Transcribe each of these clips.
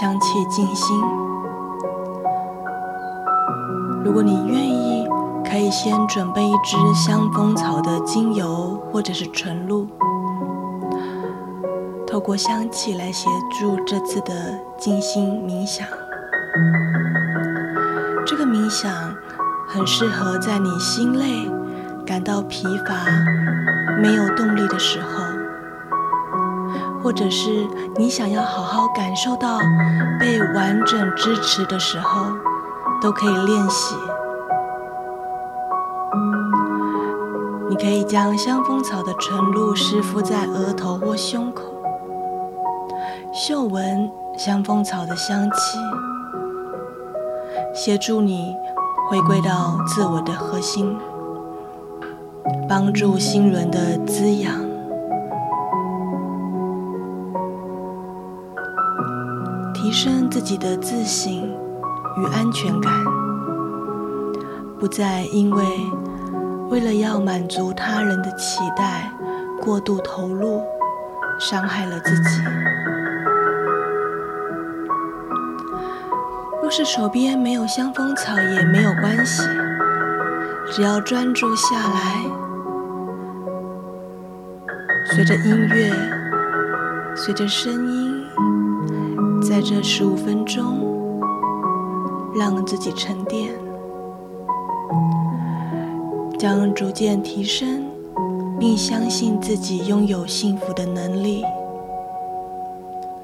香气静心。如果你愿意，可以先准备一支香蜂草的精油或者是纯露，透过香气来协助这次的静心冥想。这个冥想很适合在你心累、感到疲乏、没有动力的时候，或者是你想要好好感受到被完整支持的时候，都可以练习。你可以将香蜂草的纯露湿敷在额头或胸口，嗅闻香蜂草的香气。协助你回归到自我的核心，帮助心轮的滋养，提升自己的自信与安全感，不再因为为了要满足他人的期待过度投入，伤害了自己。若是手边没有香风草也没有关系，只要专注下来，随着音乐，随着声音，在这十五分钟，让自己沉淀，将逐渐提升，并相信自己拥有幸福的能力，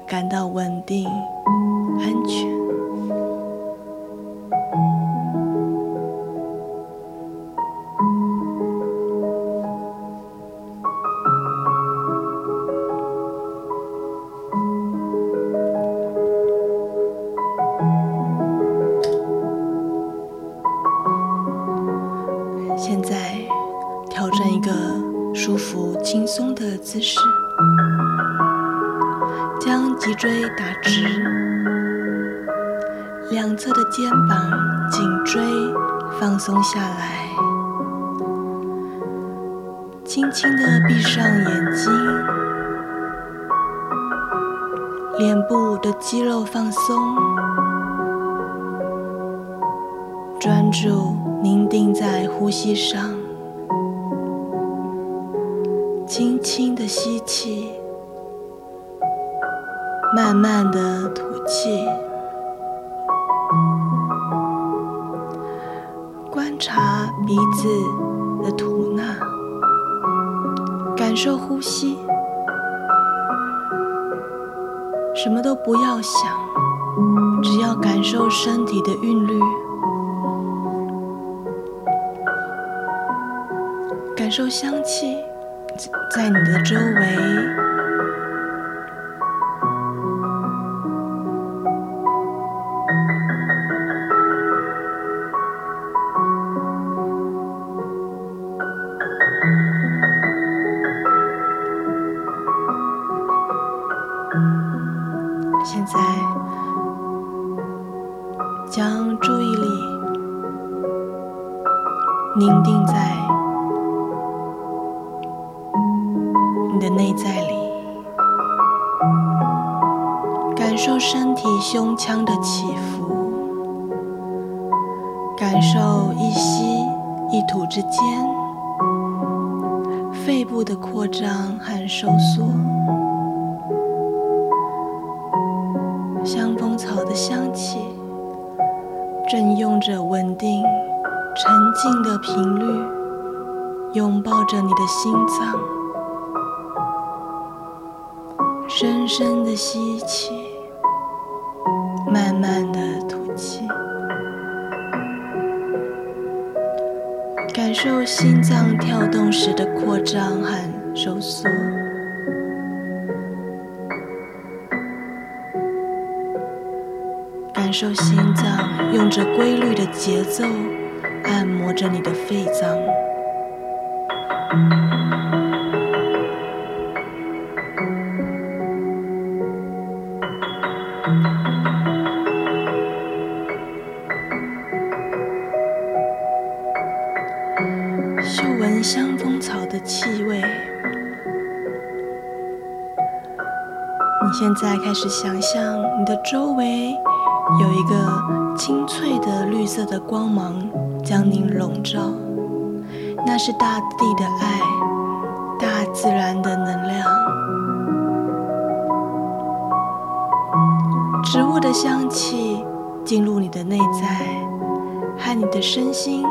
感到稳定、安全。椎打直，两侧的肩膀、颈椎放松下来，轻轻的闭上眼睛，脸部的肌肉放松，专注凝定在呼吸上。轻轻的吸气，慢慢的吐气，观察鼻子的吐纳，感受呼吸，什么都不要想，只要感受身体的韵律，感受香气。在你的周围，凝定在你的。内在里，感受身体胸腔的起伏，感受一吸一吐之间，肺部的扩张和收缩，香风草的香气正用着稳定、沉静的频率，拥抱着你的心脏。深深的吸气，慢慢的吐气，感受心脏跳动时的扩张和收缩，感受心脏用着规律的节奏按摩着你的肺脏。嗅闻香蜂草的气味，你现在开始想象你的周围有一个清脆的绿色的光芒将你笼罩，那是大地的爱，大自然的能量，植物的香气进入你的内在，和你的身心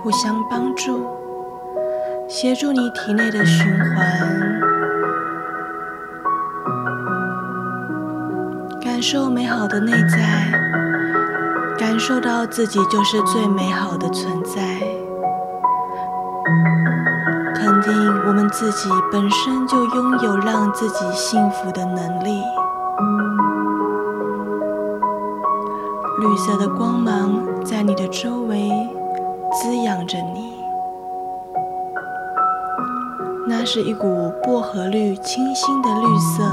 互相帮助，协助你体内的循环。感受美好的内在，感受到自己就是最美好的存在，肯定我们自己本身就拥有让自己幸福的能力。绿色的光芒在你的周围滋养着你，那是一股薄荷绿清新的绿色。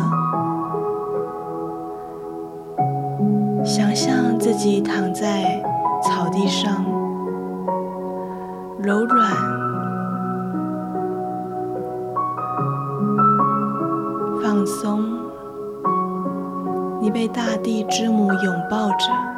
想象自己躺在草地上，柔软、放松，你被大地之母拥抱着。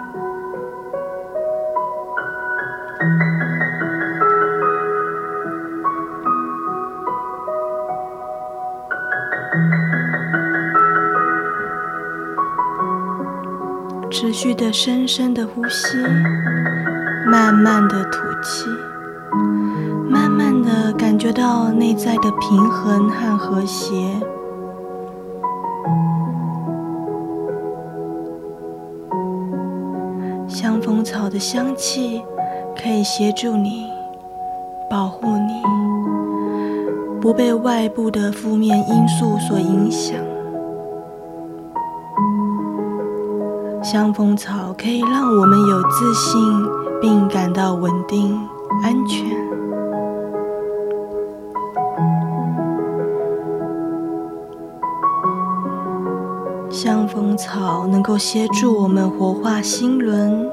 持续的深深的呼吸，慢慢的吐气，慢慢的感觉到内在的平衡和和谐。香风草的香气可以协助你，保护你，不被外部的负面因素所影响。香蜂草可以让我们有自信，并感到稳定、安全。香蜂草能够协助我们活化心轮，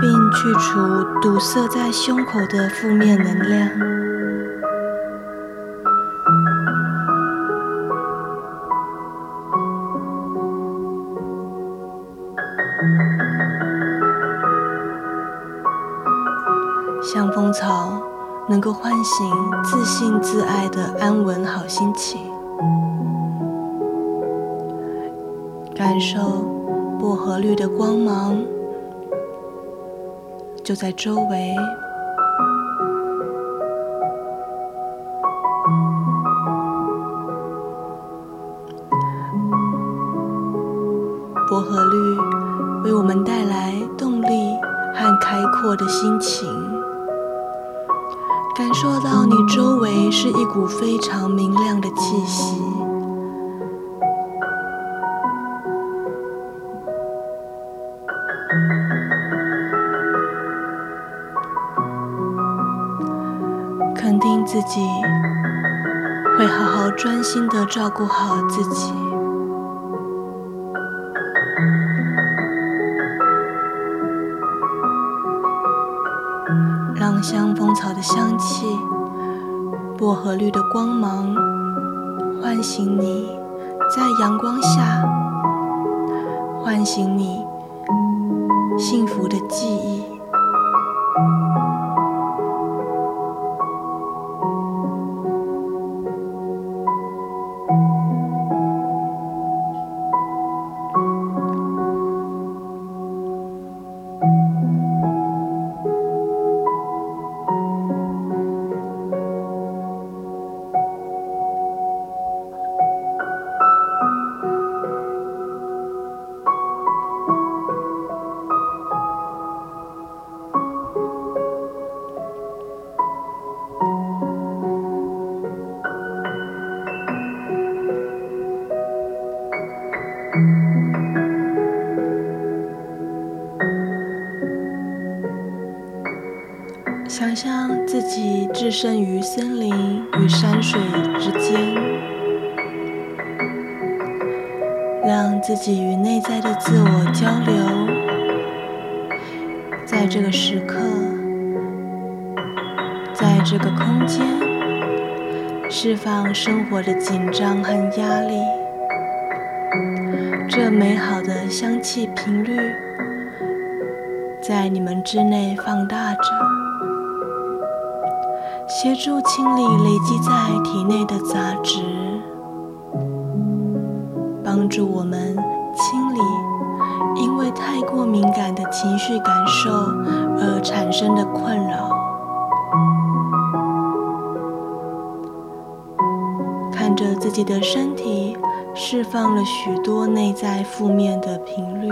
并去除堵塞在胸口的负面能量。能够唤醒自信自爱的安稳好心情，感受薄荷绿的光芒就在周围，薄荷绿为我们带来动力和开阔的心情。感受到你周围是一股非常明亮的气息，肯定自己会好好专心的照顾好自己。的香气、薄荷绿的光芒唤醒你，在阳光下唤醒你幸福的记忆。己置身于森林与山水之间，让自己与内在的自我交流，在这个时刻，在这个空间，释放生活的紧张和压力。这美好的香气频率在你们之内放大着，协助清理累积在体内的杂质，帮助我们清理因为太过敏感的情绪感受而产生的困扰。看着自己的身体。释放了许多内在负面的频率，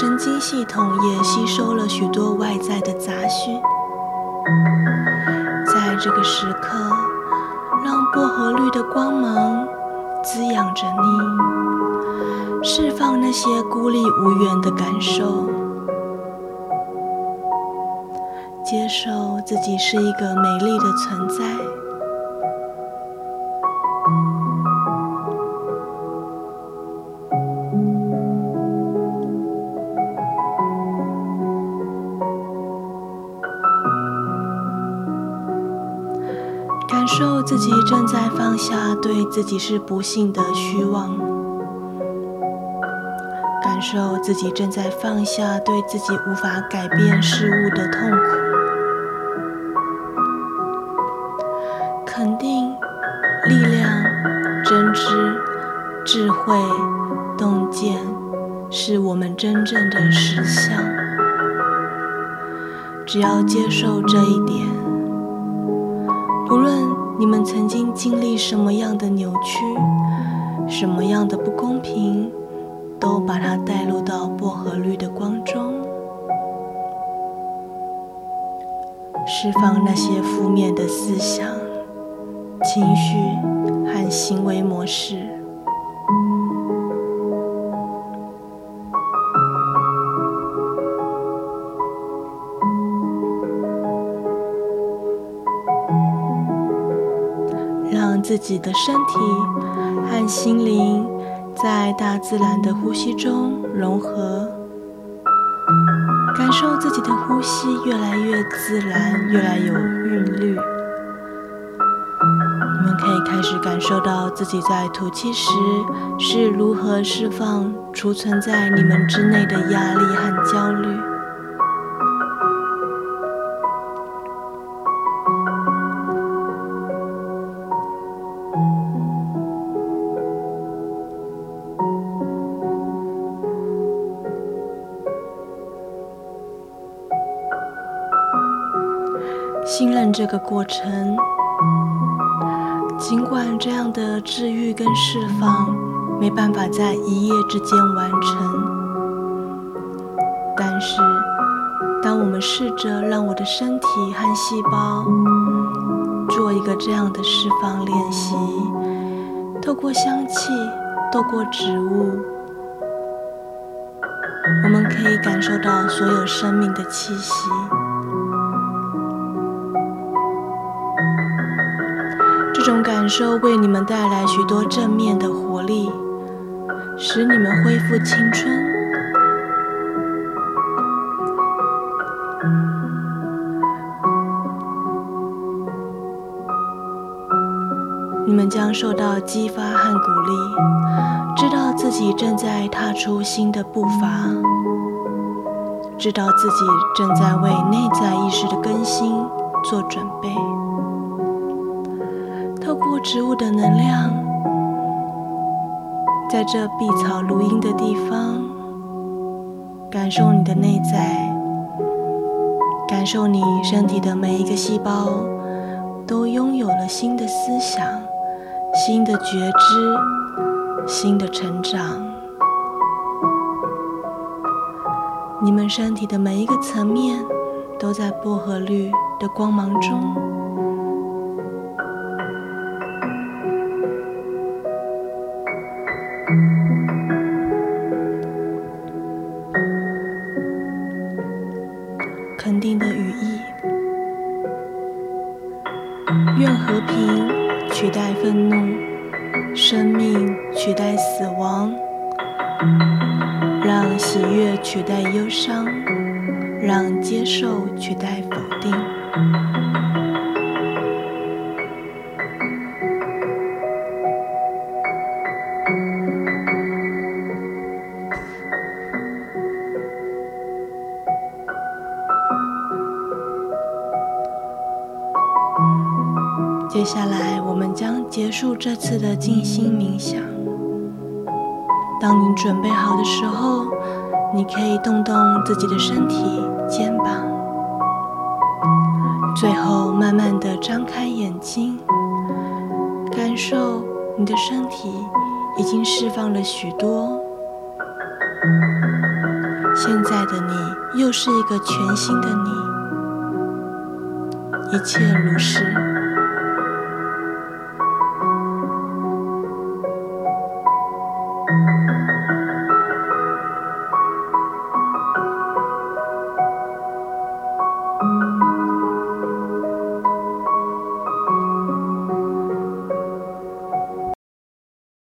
神经系统也吸收了许多外在的杂讯。在这个时刻，让薄荷绿的光芒滋养着你，释放那些孤立无援的感受。接受自己是一个美丽的存在，自己正在放下对自己是不幸的虚妄，感受自己正在放下对自己无法改变事物的痛苦。肯定、力量、真知、智慧、洞见，是我们真正的实相。只要接受这一点，你们曾经经历什么样的扭曲、什么样的不公平，都把它带入到薄荷绿的光中，释放那些负面的思想。情绪和行为模式，自己的身体和心灵在大自然的呼吸中融合，感受自己的呼吸越来越自然，越来有韵律。你们可以开始感受到自己在吐气时是如何释放储存在你们之内的压力和焦虑。个过程。尽管这样的治愈跟释放没办法在一夜之间完成，但是当我们试着让我的身体和细胞做一个这样的释放练习，透过香气，透过植物，我们可以感受到所有生命的气息。这种感受为你们带来许多正面的活力，使你们恢复青春。你们将受到激发和鼓励，知道自己正在踏出新的步伐，知道自己正在为内在意识的更新做准备。植物的能量，在这碧草如茵的地方，感受你的内在，感受你身体的每一个细胞都拥有了新的思想、新的觉知、新的成长。你们身体的每一个层面都在薄荷绿的光芒中。肯接下来，我们将结束这次的静心冥想。当你准备好的时候，你可以动动自己的身体、肩膀，最后慢慢的张开眼睛，感受你的身体已经释放了许多。现在的你又是一个全新的你，一切如是。